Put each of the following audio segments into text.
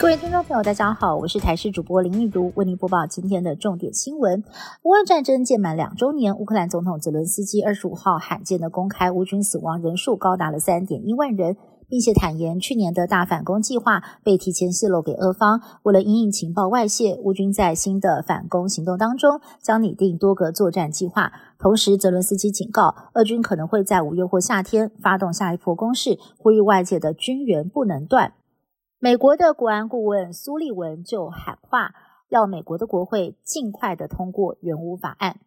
各位听众朋友，大家好，我是台视主播林玉如，为您播报今天的重点新闻。乌战争届满两周年，乌克兰总统泽伦斯基二十五号罕见的公开，乌军死亡人数高达了三点一万人，并且坦言去年的大反攻计划被提前泄露给俄方。为了因应情报外泄，乌军在新的反攻行动当中将拟定多个作战计划。同时，泽伦斯基警告，俄军可能会在五月或夏天发动下一波攻势，呼吁外界的军援不能断。美国的国安顾问苏利文就喊话，要美国的国会尽快的通过援乌法案。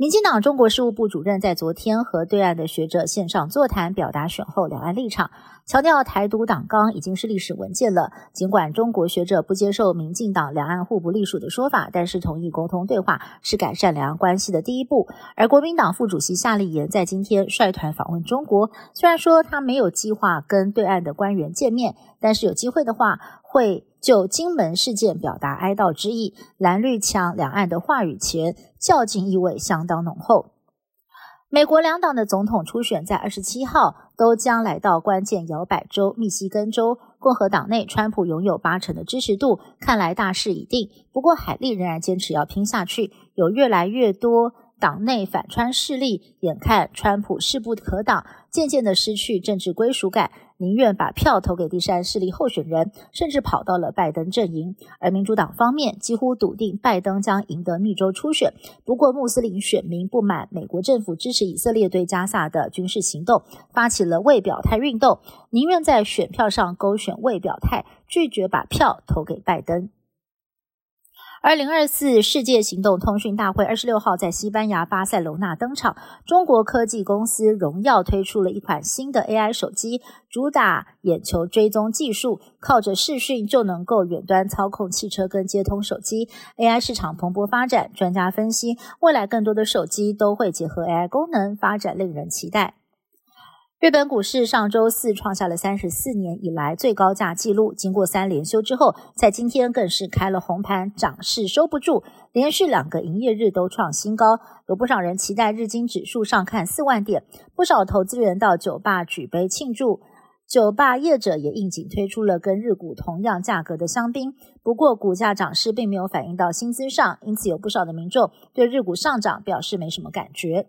民进党中国事务部主任在昨天和对岸的学者线上座谈，表达选后两岸立场，强调台独党纲已经是历史文件了。尽管中国学者不接受民进党两岸互不隶属的说法，但是同意沟通对话是改善两岸关系的第一步。而国民党副主席夏立言在今天率团访问中国，虽然说他没有计划跟对岸的官员见面，但是有机会的话会。就金门事件表达哀悼之意，蓝绿墙两岸的话语权较劲意味相当浓厚。美国两党的总统初选在二十七号都将来到关键摇摆州密西根州，共和党内川普拥有八成的支持度，看来大势已定。不过海利仍然坚持要拼下去，有越来越多党内反川势力，眼看川普势不可挡，渐渐的失去政治归属感。宁愿把票投给第三势力候选人，甚至跑到了拜登阵营。而民主党方面几乎笃定拜登将赢得密州初选。不过，穆斯林选民不满美国政府支持以色列对加萨的军事行动，发起了未表态运动，宁愿在选票上勾选未表态，拒绝把票投给拜登。二零二四世界行动通讯大会二十六号在西班牙巴塞罗那登场。中国科技公司荣耀推出了一款新的 AI 手机，主打眼球追踪技术，靠着视讯就能够远端操控汽车跟接通手机。AI 市场蓬勃发展，专家分析，未来更多的手机都会结合 AI 功能，发展令人期待。日本股市上周四创下了三十四年以来最高价纪录，经过三连休之后，在今天更是开了红盘，涨势收不住，连续两个营业日都创新高。有不少人期待日经指数上看四万点，不少投资人到酒吧举杯庆祝，酒吧业者也应景推出了跟日股同样价格的香槟。不过股价涨势并没有反映到薪资上，因此有不少的民众对日股上涨表示没什么感觉。